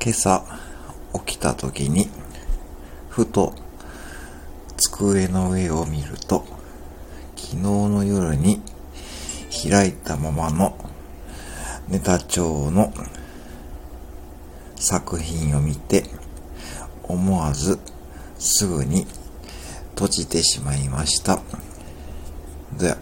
今朝起きた時に、ふと机の上を見ると、昨日の夜に開いたままのネタ帳の作品を見て、思わずすぐに閉じてしまいました。で